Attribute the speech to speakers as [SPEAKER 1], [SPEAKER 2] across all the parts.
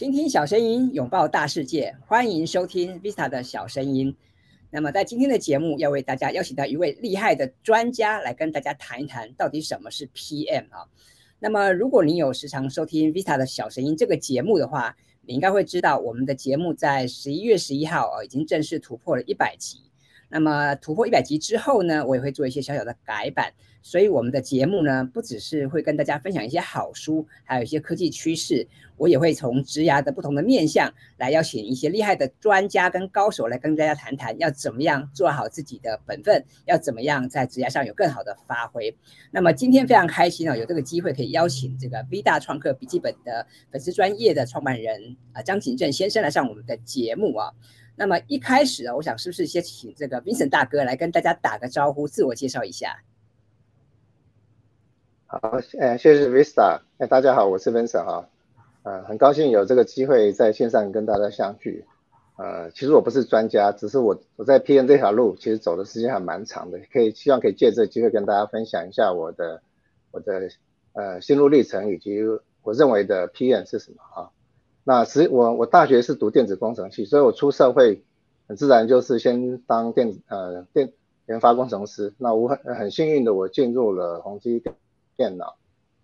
[SPEAKER 1] 倾听小声音，拥抱大世界，欢迎收听 Vista 的小声音。那么在今天的节目，要为大家邀请到一位厉害的专家来跟大家谈一谈，到底什么是 PM 啊？那么如果你有时常收听 Vista 的小声音这个节目的话，你应该会知道，我们的节目在十一月十一号啊，已经正式突破了一百集。那么突破一百集之后呢，我也会做一些小小的改版，所以我们的节目呢，不只是会跟大家分享一些好书，还有一些科技趋势，我也会从职涯的不同的面向来邀请一些厉害的专家跟高手来跟大家谈谈，要怎么样做好自己的本分，要怎么样在职涯上有更好的发挥。那么今天非常开心哦，有这个机会可以邀请这个 V 大创客笔记本的粉丝专业的创办人啊张景正先生来上我们的节目啊。那么一开始啊，我想是不是先请这个 Vincent 大哥来跟大家打个招呼，自我介绍一下。
[SPEAKER 2] 好，呃，谢谢 Vista，哎，大家好，我是 Vincent 哈，呃，很高兴有这个机会在线上跟大家相聚。呃，其实我不是专家，只是我我在 P N 这条路其实走的时间还蛮长的，可以希望可以借这个机会跟大家分享一下我的我的呃心路历程以及我认为的 P N 是什么啊。那实我我大学是读电子工程系，所以我出社会很自然就是先当电子呃电研发工程师。那我很很幸运的我进入了宏基电脑，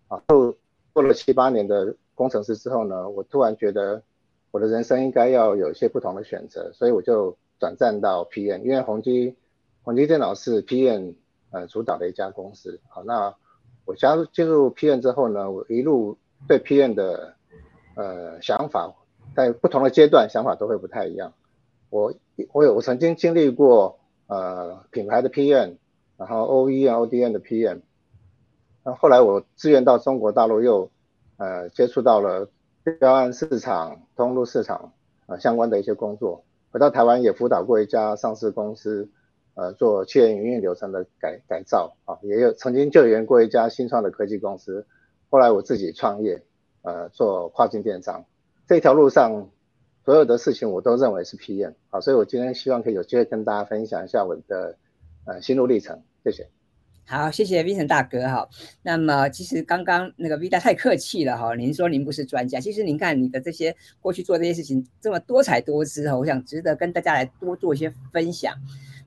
[SPEAKER 2] 啊，后做了七八年的工程师之后呢，我突然觉得我的人生应该要有一些不同的选择，所以我就转战到 PM，因为宏基宏基电脑是 PM 呃主导的一家公司。好，那我加入进入 PM 之后呢，我一路对 PM 的呃，想法在不同的阶段，想法都会不太一样。我我有我曾经经历过呃品牌的 PM，然后 OEM、ODM 的 PM，那后来我自愿到中国大陆又呃接触到了标案市场、通路市场啊相关的一些工作。回到台湾也辅导过一家上市公司，呃做企业营运流程的改改造啊，也有曾经救援过一家新创的科技公司。后来我自己创业。呃，做跨境电商这条路上，所有的事情我都认为是 PM 好，所以我今天希望可以有机会跟大家分享一下我的呃心路历程，谢谢。
[SPEAKER 1] 好，谢谢 Vincent 大哥哈。那么其实刚刚那个 V 大太客气了哈，您说您不是专家，其实您看你的这些过去做这些事情这么多彩多姿哈，我想值得跟大家来多做一些分享。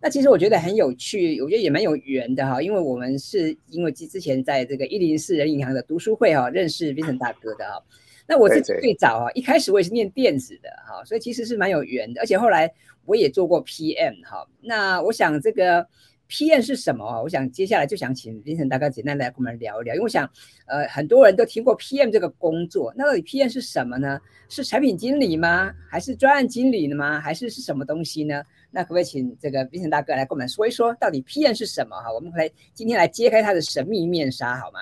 [SPEAKER 1] 那其实我觉得很有趣，我觉得也蛮有缘的哈，因为我们是因为之之前在这个一零四人银行的读书会哈认识 Vincent 大哥的哈。那我是最早啊，一开始我也是念电子的哈，所以其实是蛮有缘的，而且后来我也做过 PM 哈。那我想这个。PM 是什么？我想接下来就想请 Vincent 大哥简单来跟我们聊一聊，因为我想，呃，很多人都听过 PM 这个工作，那到底 PM 是什么呢？是产品经理吗？还是专案经理呢吗？还是是什么东西呢？那可不可以请这个 Vincent 大哥来跟我们说一说，到底 PM 是什么？哈，我们来今天来揭开它的神秘面纱，好吗？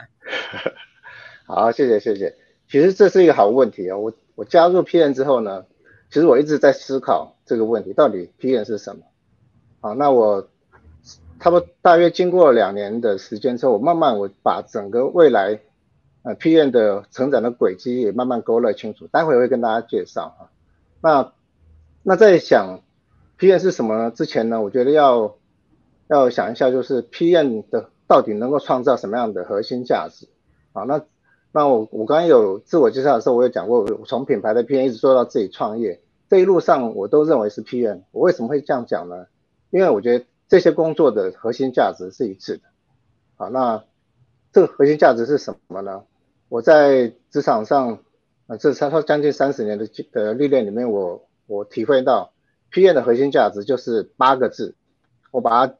[SPEAKER 2] 好，谢谢谢谢。其实这是一个好问题啊。我我加入 PM 之后呢，其实我一直在思考这个问题，到底 PM 是什么？好，那我。差不多大约经过两年的时间之后，我慢慢我把整个未来呃 PM 的成长的轨迹也慢慢勾勒清楚，待会会跟大家介绍哈。那那在想 PM 是什么之前呢，我觉得要要想一下，就是 PM 的到底能够创造什么样的核心价值啊？那那我我刚刚有自我介绍的时候，我有讲过，我从品牌的 PM 一直做到自己创业，这一路上我都认为是 PM。我为什么会这样讲呢？因为我觉得。这些工作的核心价值是一致的，好，那这个核心价值是什么呢？我在职场上，呃，这差不多将近三十年的的历练里面，我我体会到，PM 的核心价值就是八个字，我把它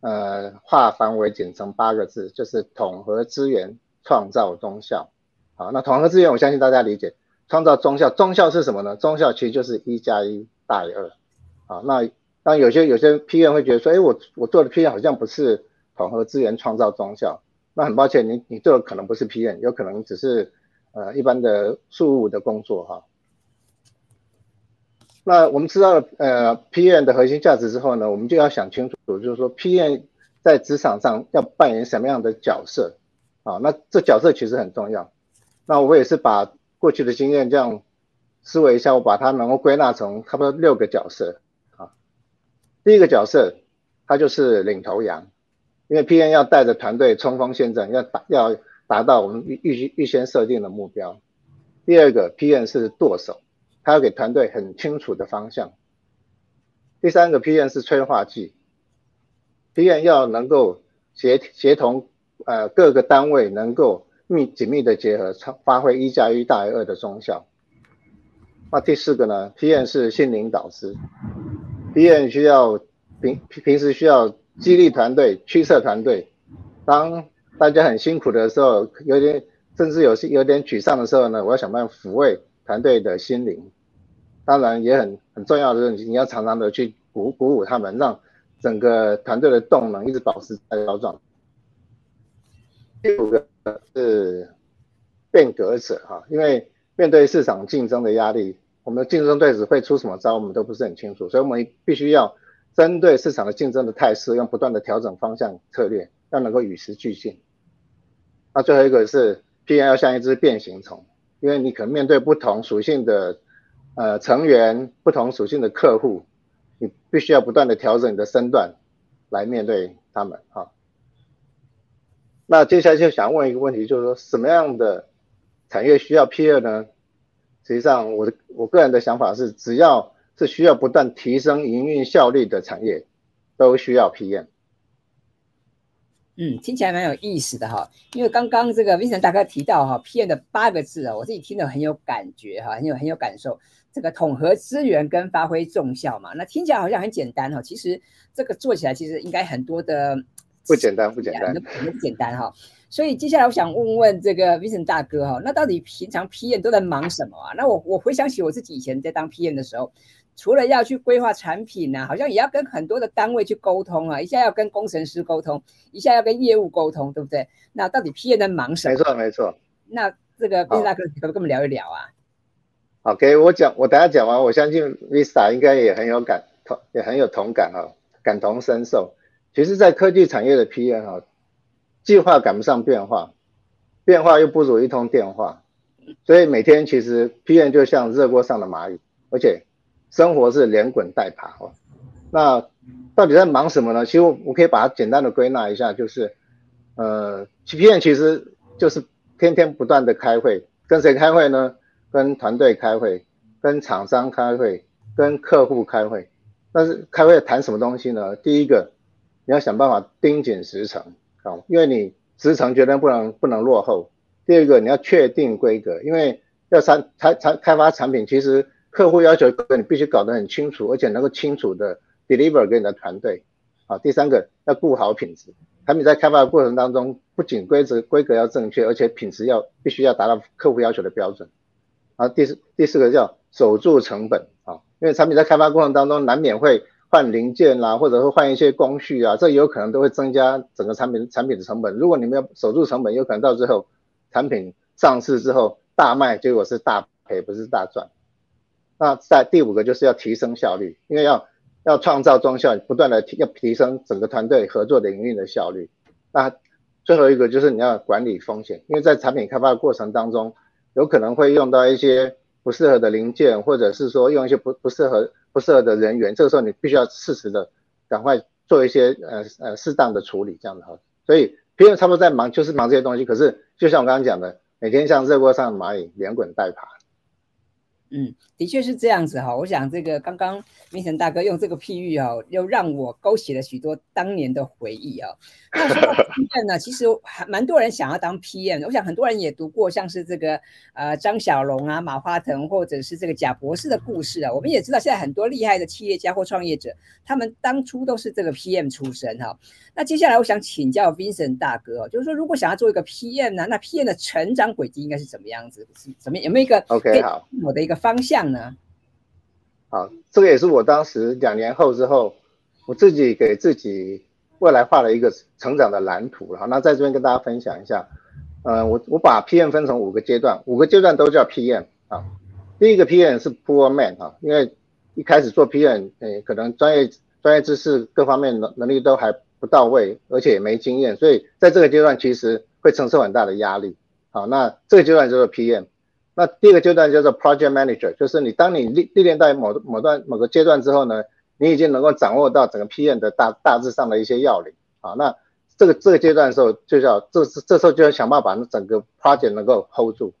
[SPEAKER 2] 呃化繁为简成八个字，就是统合资源，创造中效。好，那统合资源，我相信大家理解，创造中效，中效是什么呢？中效其实就是一加一大于二，好，那。那有些有些 PM 会觉得说，哎，我我做的 PM 好像不是统合资源创造中效，那很抱歉，你你做的可能不是 PM，有可能只是呃一般的事务的工作哈。那我们知道了呃 PM 的核心价值之后呢，我们就要想清楚，就是说 PM 在职场上要扮演什么样的角色啊？那这角色其实很重要。那我也是把过去的经验这样思维一下，我把它能够归纳成差不多六个角色。第一个角色，他就是领头羊，因为 PM 要带着团队冲锋陷阵，要达要达到我们预预先设定的目标。第二个，PM 是舵手，他要给团队很清楚的方向。第三个 PM 是催化剂，PM 要能够协协同呃各个单位能够密紧密的结合，发挥一加一大于二的功效。那第四个呢？PM 是心灵导师，PM 需要平平时需要激励团队、驱策团队。当大家很辛苦的时候，有点甚至有些有点沮丧的时候呢，我要想办法抚慰团队的心灵。当然也很很重要的是，你要常常的去鼓鼓舞他们，让整个团队的动能一直保持在高状。第五个是变革者哈，因为面对市场竞争的压力，我们的竞争对手会出什么招，我们都不是很清楚，所以我们必须要针对市场的竞争的态势，用不断的调整方向策略，要能够与时俱进。那最后一个是 PM 要像一只变形虫，因为你可能面对不同属性的呃成员，不同属性的客户，你必须要不断的调整你的身段来面对他们哈。那接下来就想问一个问题，就是说什么样的产业需要 PM 呢？实际上，我的我个人的想法是，只要是需要不断提升营运效率的产业，都需要 PM。
[SPEAKER 1] 嗯，听起来蛮有意思的哈。因为刚刚这个 Vincent 大哥提到哈，PM 的八个字啊，我自己听得很有感觉哈，很有很有感受。这个统合资源跟发挥重效嘛，那听起来好像很简单哈。其实这个做起来其实应该很多的。
[SPEAKER 2] 不简单，不简单，
[SPEAKER 1] 很简单哈。所以接下来我想问问这个 Vincent 大哥哈，那到底平常 PM 都在忙什么啊？那我我回想起我自己以前在当 PM 的时候，除了要去规划产品呢，好像也要跟很多的单位去沟通啊，一下要跟工程师沟通，一下要跟业务沟通，对不对？那到底 PM 在忙什么？
[SPEAKER 2] 没错，没错。
[SPEAKER 1] 那这个 Vincent 大哥可不可以跟我们聊一聊啊？
[SPEAKER 2] 好，给我讲，我等下讲完，我相信 Vista 应该也很有感同，也很有同感哈，感同身受。其实，在科技产业的 PM 哈，计划赶不上变化，变化又不如一通电话，所以每天其实 PM 就像热锅上的蚂蚁，而且生活是连滚带爬哦。那到底在忙什么呢？其实我可以把它简单的归纳一下，就是呃，PM 其实就是天天不断的开会，跟谁开会呢？跟团队开会，跟厂商开会，跟客户开会。但是开会谈什么东西呢？第一个。你要想办法盯紧时程因为你时程绝对不能不能落后。第二个，你要确定规格，因为要产产产开发产品，其实客户要求你必须搞得很清楚，而且能够清楚的 deliver 给你的团队啊。第三个，要顾好品质，产品在开发的过程当中，不仅规则规格要正确，而且品质要必须要达到客户要求的标准。啊，第四第四个叫守住成本啊，因为产品在开发过程当中难免会。换零件啦，或者是换一些工序啊，这有可能都会增加整个产品产品的成本。如果你们要守住成本，有可能到最后产品上市之后大卖，结果是大赔，不是大赚。那在第五个就是要提升效率，因为要要创造中效，不断的提要提升整个团队合作的营运的效率。那最后一个就是你要管理风险，因为在产品开发的过程当中，有可能会用到一些不适合的零件，或者是说用一些不不适合。不适合的人员，这个时候你必须要适时的赶快做一些呃呃适当的处理，这样的哈。所以别人差不多在忙，就是忙这些东西。可是就像我刚刚讲的，每天像热锅上的蚂蚁，连滚带爬。
[SPEAKER 1] 嗯，的确是这样子哈。我想这个刚刚明成大哥用这个譬喻哦，又让我勾起了许多当年的回忆哦。那说到 PM 呢，其实还蛮多人想要当 PM。我想很多人也读过像是这个呃张小龙啊、马化腾或者是这个贾博士的故事啊。我们也知道现在很多厉害的企业家或创业者，他们当初都是这个 PM 出身哈。那接下来我想请教 Vincent 大哥，就是说如果想要做一个 PM 呢，那 PM 的成长轨迹应该是怎么样子？是怎么有没有一个
[SPEAKER 2] OK 好
[SPEAKER 1] 我的一个。方向呢？
[SPEAKER 2] 好，这个也是我当时两年后之后，我自己给自己未来画了一个成长的蓝图了。那在这边跟大家分享一下，呃，我我把 PM 分成五个阶段，五个阶段都叫 PM 啊。第一个 PM 是 Poor Man 啊，因为一开始做 PM，诶，可能专业专业知识各方面能能力都还不到位，而且也没经验，所以在这个阶段其实会承受很大的压力。好，那这个阶段就是 PM。那第二个阶段叫做 project manager，就是你当你历历练到某某段某个阶段之后呢，你已经能够掌握到整个 PM 的大大致上的一些要领啊。那这个这个阶段的时候，就叫这这时候就要想办法把整个 project 能够 hold 住。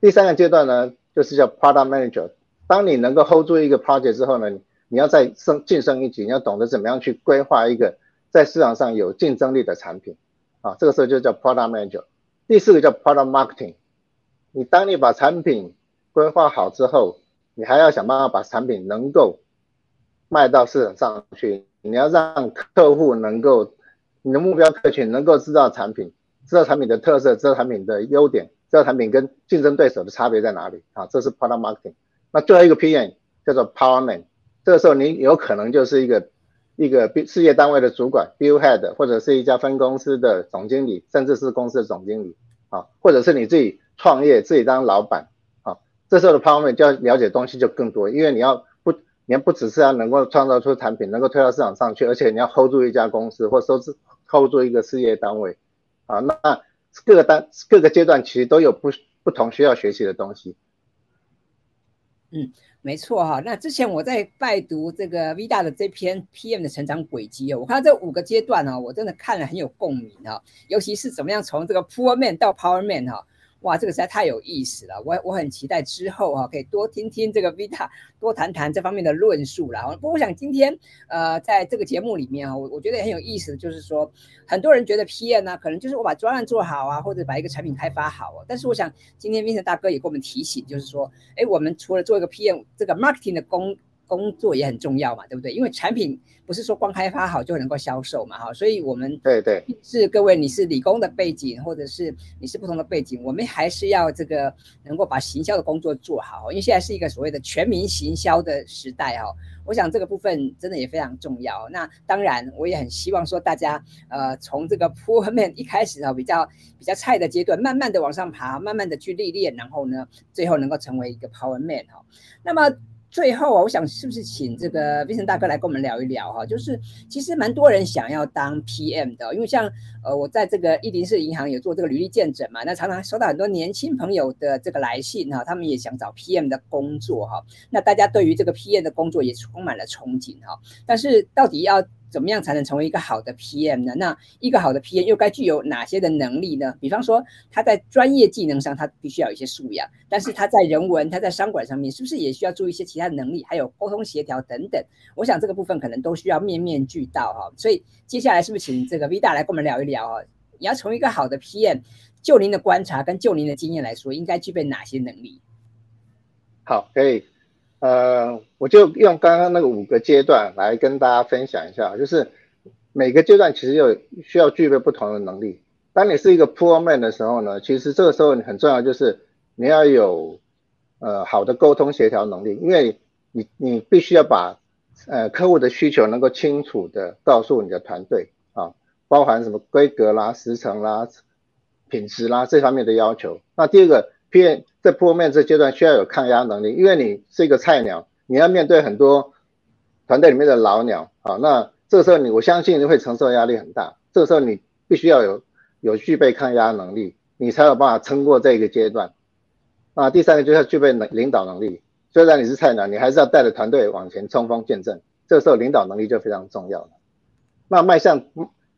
[SPEAKER 2] 第三个阶段呢，就是叫 product manager，当你能够 hold 住一个 project 之后呢，你要再升晋升一级，你要懂得怎么样去规划一个在市场上有竞争力的产品啊，这个时候就叫 product manager。第四个叫 product marketing。你当你把产品规划好之后，你还要想办法把产品能够卖到市场上去。你要让客户能够，你的目标客群能够知道产品，知道产品的特色，知道产品的优点，知道产品跟竞争对手的差别在哪里啊？这是 product marketing。那最后一个 PM 叫做 power man。这个时候你有可能就是一个一个事业单位的主管 （bill head） 或者是一家分公司的总经理，甚至是公司的总经理啊，或者是你自己创业自己当老板啊。这时候的 power man 就要了解东西就更多，因为你要不。你不只是要能够创造出产品，能够推到市场上去，而且你要 hold 住一家公司或收是 hold 住一个事业单位啊。那各个单各个阶段其实都有不不同需要学习的东西。
[SPEAKER 1] 嗯，没错哈。那之前我在拜读这个 V 大的这篇 PM 的成长轨迹哦，我看这五个阶段呢，我真的看了很有共鸣啊。尤其是怎么样从这个 Poor Man 到 Power Man 哈。哇，这个实在太有意思了，我我很期待之后啊，可以多听听这个 Vita 多谈谈这方面的论述啦。不过我想今天呃，在这个节目里面啊，我我觉得很有意思就是说，很多人觉得 PM 呢，可能就是我把专案做好啊，或者把一个产品开发好啊。但是我想今天 Vita 大哥也给我们提醒，就是说，哎，我们除了做一个 PM 这个 marketing 的工。工作也很重要嘛，对不对？因为产品不是说光开发好就能够销售嘛，哈，所以我们
[SPEAKER 2] 对对
[SPEAKER 1] 是各位，你是理工的背景，或者是你是不同的背景，我们还是要这个能够把行销的工作做好，因为现在是一个所谓的全民行销的时代，哈，我想这个部分真的也非常重要。那当然，我也很希望说大家，呃，从这个 poor man 一开始啊，比较比较菜的阶段，慢慢的往上爬，慢慢的去历练，然后呢，最后能够成为一个 power man 哈。那么。最后啊，我想是不是请这个魏晨大哥来跟我们聊一聊哈？就是其实蛮多人想要当 PM 的，因为像呃我在这个一零四银行有做这个履历见证嘛，那常常收到很多年轻朋友的这个来信哈，他们也想找 PM 的工作哈。那大家对于这个 PM 的工作也充满了憧憬哈，但是到底要怎么样才能成为一个好的 PM 呢？那一个好的 PM 又该具有哪些的能力呢？比方说他在专业技能上，他必须要有一些素养，但是他在人文、他在商管上面，是不是也需要注意一些其他的能力，还有沟通协调等等？我想这个部分可能都需要面面俱到哈。所以接下来是不是请这个 V 大来跟我们聊一聊啊？你要成为一个好的 PM，就您的观察跟就您的经验来说，应该具备哪些能力？
[SPEAKER 2] 好，可以。呃，我就用刚刚那个五个阶段来跟大家分享一下，就是每个阶段其实有需要具备不同的能力。当你是一个 poor man 的时候呢，其实这个时候你很重要就是你要有呃好的沟通协调能力，因为你你必须要把呃客户的需求能够清楚的告诉你的团队啊，包含什么规格啦、时程啦、品质啦这方面的要求。那第二个。P 在破面这阶段需要有抗压能力，因为你是一个菜鸟，你要面对很多团队里面的老鸟啊。那这个时候你，我相信你会承受压力很大。这个时候你必须要有有具备抗压能力，你才有办法撑过这一个阶段。啊，第三个就是要具备能领导能力。虽然你是菜鸟，你还是要带着团队往前冲锋陷阵。这个时候领导能力就非常重要了。那迈向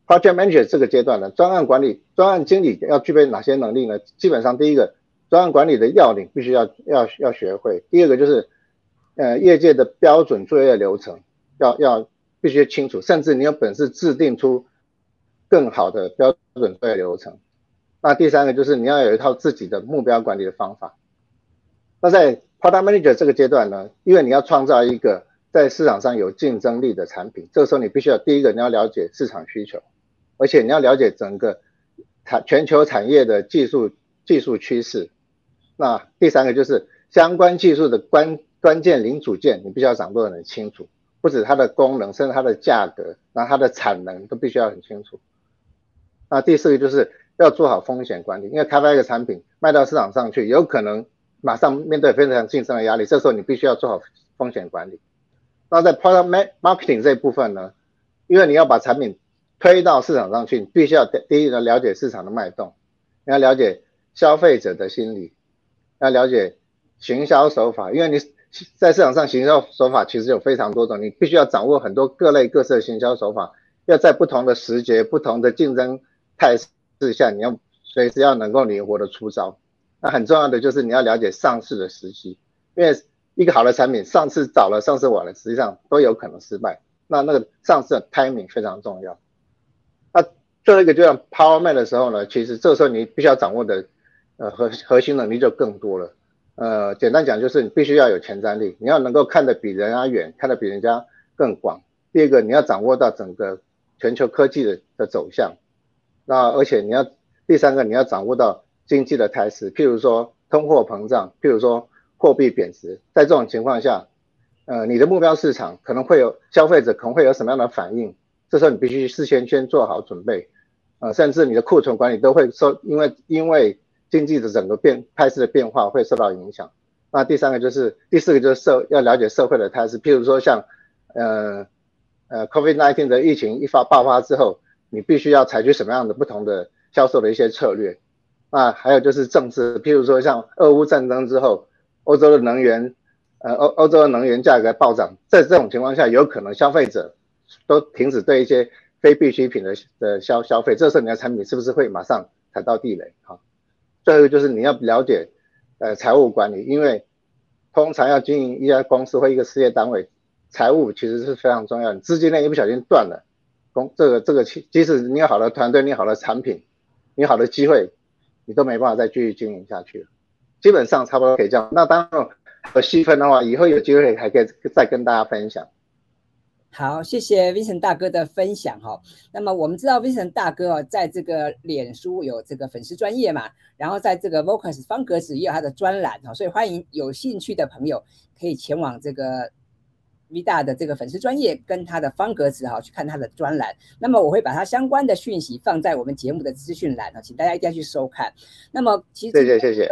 [SPEAKER 2] Project Manager 这个阶段呢，专案管理、专案经理要具备哪些能力呢？基本上第一个。专案管理的要领必须要要要学会。第二个就是，呃，业界的标准作业流程要要必须清楚，甚至你有本事制定出更好的标准作业流程。那第三个就是你要有一套自己的目标管理的方法。那在 Product Manager 这个阶段呢，因为你要创造一个在市场上有竞争力的产品，这个时候你必须要第一个你要了解市场需求，而且你要了解整个产全球产业的技术技术趋势。那第三个就是相关技术的关关键零组件，你必须要掌握的很清楚，不止它的功能，甚至它的价格，然后它的产能都必须要很清楚。那第四个就是要做好风险管理，因为开发一个产品卖到市场上去，有可能马上面对非常竞争的压力，这时候你必须要做好风险管理。那在 product marketing 这一部分呢，因为你要把产品推到市场上去，你必须要第一个了解市场的脉动，你要了解消费者的心理。要了解行销手法，因为你在市场上行销手法其实有非常多种，你必须要掌握很多各类各色的行销手法，要在不同的时节、不同的竞争态势下，你要随时要能够灵活的出招。那很重要的就是你要了解上市的时机，因为一个好的产品，上市早了，上市晚了，实际上都有可能失败。那那个上市的 timing 非常重要。那最后一个就像 Power Man 的时候呢，其实这时候你必须要掌握的呃核核心能力就更多了。呃，简单讲就是你必须要有前瞻力，你要能够看得比人家远，看得比人家更广。第二个，你要掌握到整个全球科技的的走向。那而且你要第三个，你要掌握到经济的态势，譬如说通货膨胀，譬如说货币贬值，在这种情况下，呃，你的目标市场可能会有消费者可能会有什么样的反应？这时候你必须事先先做好准备，呃，甚至你的库存管理都会受，因为因为经济的整个变态势的变化会受到影响。那第三个就是第四个就是社要了解社会的态势，譬如说像呃呃 COVID-19 的疫情一发爆发之后，你必须要采取什么样的不同的销售的一些策略。那还有就是政治，譬如说像俄乌战争之后，欧洲的能源呃欧欧洲的能源价格暴涨，在这种情况下，有可能消费者都停止对一些非必需品的的消消费，这时候你的产品是不是会马上踩到地雷？好。最后就是你要了解，呃，财务管理，因为通常要经营一家公司或一个事业单位，财务其实是非常重要。你资金链一不小心断了，公这个这个，即使你有好的团队，你好的产品，你好的机会，你都没办法再继续经营下去了。基本上差不多可以这样。那当然有细分的话，以后有机会还可以再跟大家分享。
[SPEAKER 1] 好，谢谢 Vincent 大哥的分享哈。那么我们知道 Vincent 大哥哦，在这个脸书有这个粉丝专业嘛，然后在这个 Vocus 方格子也有他的专栏哈，所以欢迎有兴趣的朋友可以前往这个 V 大的这个粉丝专业跟他的方格子哈去看他的专栏。那么我会把他相关的讯息放在我们节目的资讯栏啊，请大家一定要去收看。那么其实
[SPEAKER 2] 谢谢谢谢。
[SPEAKER 1] 李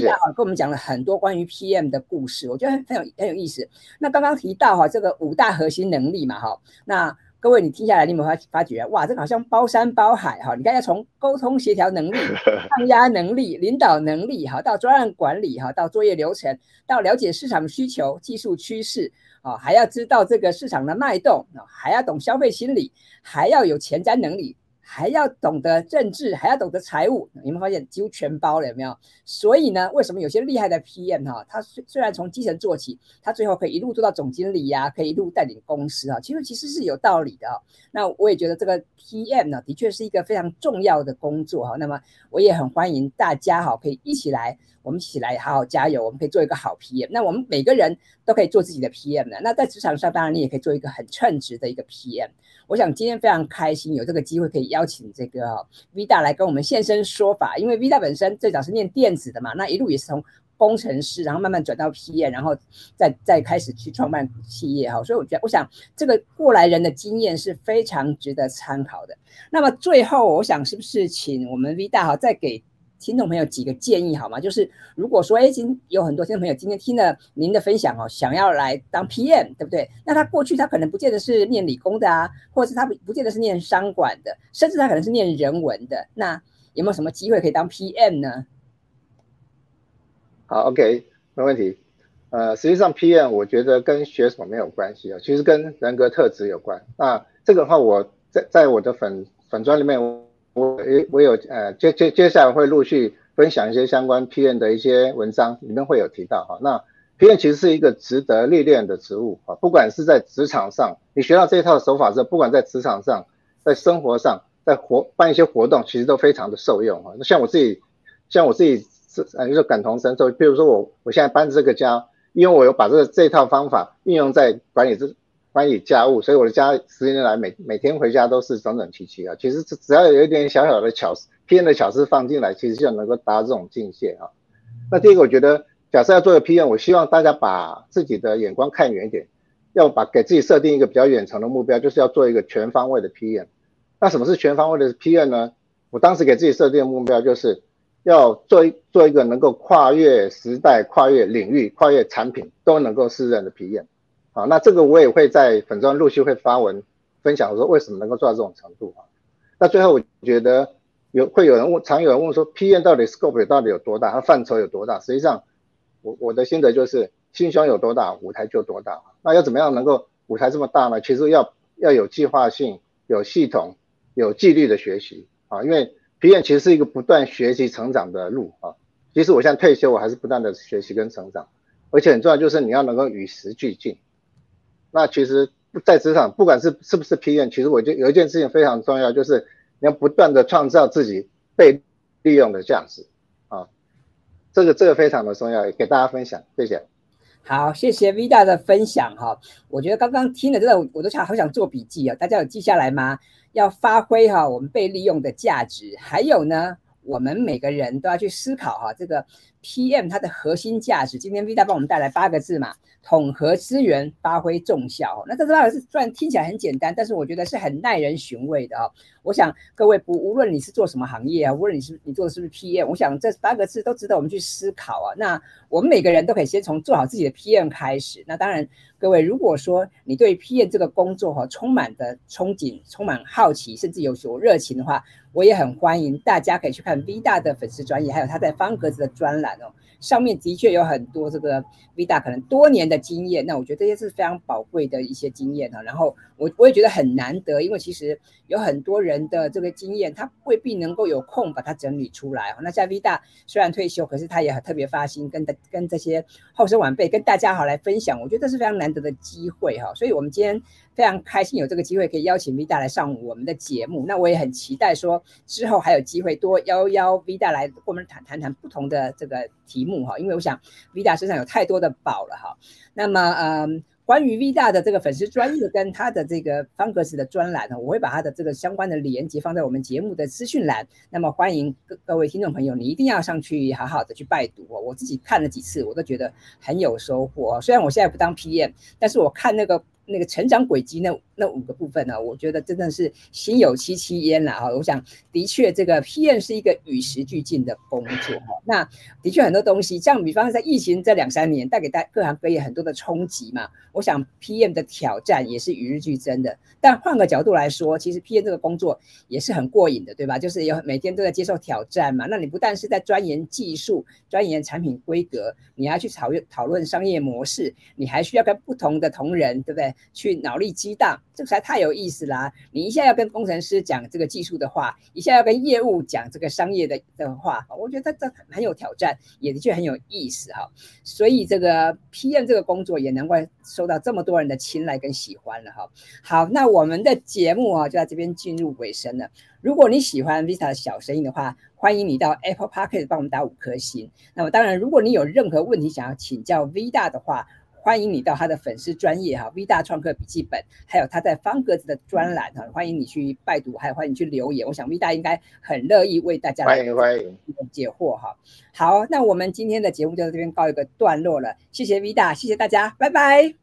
[SPEAKER 1] 大哈跟我们讲了很多关于 PM 的故事，我觉得很很有很有意思。那刚刚提到哈这个五大核心能力嘛哈，那各位你听下来，你有没有发发觉哇，这个好像包山包海哈？你看要从沟通协调能力、抗压能力、领导能力哈，到专案管理哈，到作业流程，到了解市场需求、技术趋势啊，还要知道这个市场的脉动啊，还要懂消费心理，还要有前瞻能力。还要懂得政治，还要懂得财务，你们发现几乎全包了？有没有？所以呢，为什么有些厉害的 PM 哈，他虽虽然从基层做起，他最后可以一路做到总经理呀，可以一路带领公司啊，其实其实是有道理的。那我也觉得这个 PM 呢，的确是一个非常重要的工作哈。那么我也很欢迎大家哈，可以一起来，我们一起来好好加油，我们可以做一个好 PM。那我们每个人都可以做自己的 PM 的。那在职场上，当然你也可以做一个很称职的一个 PM。我想今天非常开心，有这个机会可以邀请这个 V 大来跟我们现身说法。因为 V 大本身最早是念电子的嘛，那一路也是从工程师，然后慢慢转到 PM，然后再再开始去创办企业哈。所以我觉得，我想这个过来人的经验是非常值得参考的。那么最后，我想是不是请我们 V 大哈再给。听众朋友几个建议好吗？就是如果说，哎，今有很多听众朋友今天听了您的分享哦，想要来当 PM，对不对？那他过去他可能不见得是念理工的啊，或者是他不不见得是念商管的，甚至他可能是念人文的。那有没有什么机会可以当 PM 呢？
[SPEAKER 2] 好，OK，没问题。呃，实际上 PM 我觉得跟学什么没有关系啊，其实跟人格特质有关。那这个的话，我在在我的粉粉砖里面。我我有呃接接接下来会陆续分享一些相关 PM 的一些文章，里面会有提到哈。那 PM 其实是一个值得历练的职务啊，不管是在职场上，你学到这一套手法之后，不管在职场上，在生活上，在活办一些活动，其实都非常的受用哈。那像我自己，像我自己是呃就是感同身受，比如说我我现在搬这个家，因为我有把这个这套方法运用在管理这。管理家务，所以我的家十年来每每天回家都是整整齐齐啊。其实只只要有一点小小的巧思，PM 的巧思放进来，其实就能够达到这种境界啊。那第一个，我觉得假设要做个 PM，我希望大家把自己的眼光看远一点，要把给自己设定一个比较远程的目标，就是要做一个全方位的 PM。那什么是全方位的 PM 呢？我当时给自己设定的目标就是要做一做一个能够跨越时代、跨越领域、跨越产品都能够胜任的 PM。好，那这个我也会在粉专陆续会发文分享，说为什么能够做到这种程度啊？那最后我觉得有会有人问，常有人问说，PM 到底 scope 到底有多大？它范畴有多大？实际上，我我的心得就是，心胸有多大，舞台就多大。那要怎么样能够舞台这么大呢？其实要要有计划性、有系统、有纪律的学习啊，因为 PM 其实是一个不断学习成长的路啊。即使我现在退休，我还是不断的学习跟成长。而且很重要就是你要能够与时俱进。那其实，在职场不管是是不是 PM，其实我觉有一件事情非常重要，就是你要不断的创造自己被利用的价值啊，这个这个非常的重要，给大家分享，谢谢。
[SPEAKER 1] 好，谢谢 V 大的分享哈。我觉得刚刚听了真的，我都想好想做笔记啊。大家有记下来吗？要发挥哈我们被利用的价值，还有呢，我们每个人都要去思考哈这个 PM 它的核心价值。今天 V 大帮我们带来八个字嘛。统合资源，发挥重效。那这八个字虽然听起来很简单，但是我觉得是很耐人寻味的啊。我想各位不，无论你是做什么行业啊，无论你是你做的是不是 PM，我想这八个字都值得我们去思考啊。那我们每个人都可以先从做好自己的 PM 开始。那当然，各位如果说你对 PM 这个工作哈充满的憧憬、充满好奇，甚至有所热情的话，我也很欢迎大家可以去看 V 大的粉丝专业，还有他在方格子的专栏哦。上面的确有很多这个 V 大可能多年的经验，那我觉得这些是非常宝贵的一些经验哈。然后我我也觉得很难得，因为其实有很多人的这个经验，他未必能够有空把它整理出来那像 V 大虽然退休，可是他也很特别发心跟的跟这些后生晚辈跟大家好来分享，我觉得这是非常难得的机会哈。所以我们今天。非常开心有这个机会可以邀请 V 大来上我们的节目，那我也很期待说之后还有机会多邀邀 V 大来跟我们谈谈谈不同的这个题目哈，因为我想 V 大身上有太多的宝了哈。那么嗯，关于 V 大的这个粉丝专业跟他的这个方格子的专栏呢，我会把他的这个相关的连接放在我们节目的资讯栏。那么欢迎各各位听众朋友，你一定要上去好好的去拜读哦。我自己看了几次，我都觉得很有收获。虽然我现在不当 PM，但是我看那个。那个成长轨迹呢那五个部分呢，我觉得真的是心有戚戚焉了啊。我想，的确这个 PM 是一个与时俱进的工作哈。那的确很多东西，像比方在疫情这两三年带给大各行各业很多的冲击嘛。我想 PM 的挑战也是与日俱增的。但换个角度来说，其实 PM 这个工作也是很过瘾的，对吧？就是有每天都在接受挑战嘛。那你不但是在钻研技术、钻研产品规格，你还去讨论讨论商业模式，你还需要跟不同的同仁，对不对？去脑力激荡，这个实在太有意思啦！你一下要跟工程师讲这个技术的话，一下要跟业务讲这个商业的的话，我觉得这很有挑战，也的确很有意思哈。所以这个 PM 这个工作也难怪受到这么多人的青睐跟喜欢了哈。好，那我们的节目啊就在这边进入尾声了。如果你喜欢 Vista 的小声音的话，欢迎你到 Apple Podcast 帮我们打五颗星。那么当然，如果你有任何问题想要请教 Vita 的话，欢迎你到他的粉丝专业哈，V 大创客笔记本，还有他在方格子的专栏哈，欢迎你去拜读，还有欢迎你去留言。我想 V 大应该很乐意为大家
[SPEAKER 2] 欢迎欢迎
[SPEAKER 1] 解惑哈。好，那我们今天的节目就到这边告一个段落了，谢谢 V 大，谢谢大家，拜拜。